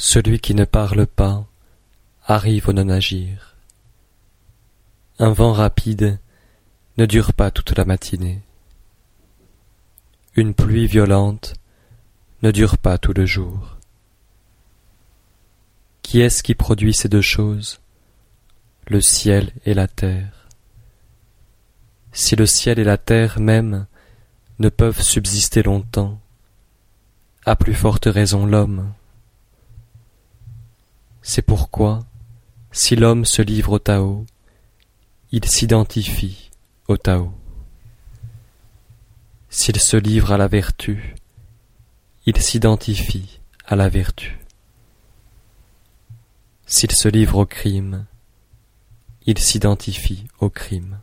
Celui qui ne parle pas arrive au non-agir. Un vent rapide ne dure pas toute la matinée. Une pluie violente ne dure pas tout le jour. Qui est-ce qui produit ces deux choses? Le ciel et la terre. Si le ciel et la terre même ne peuvent subsister longtemps, à plus forte raison l'homme. C'est pourquoi, si l'homme se livre au Tao, il s'identifie au Tao. S'il se livre à la vertu, il s'identifie à la vertu. S'il se livre au crime, il s'identifie au crime.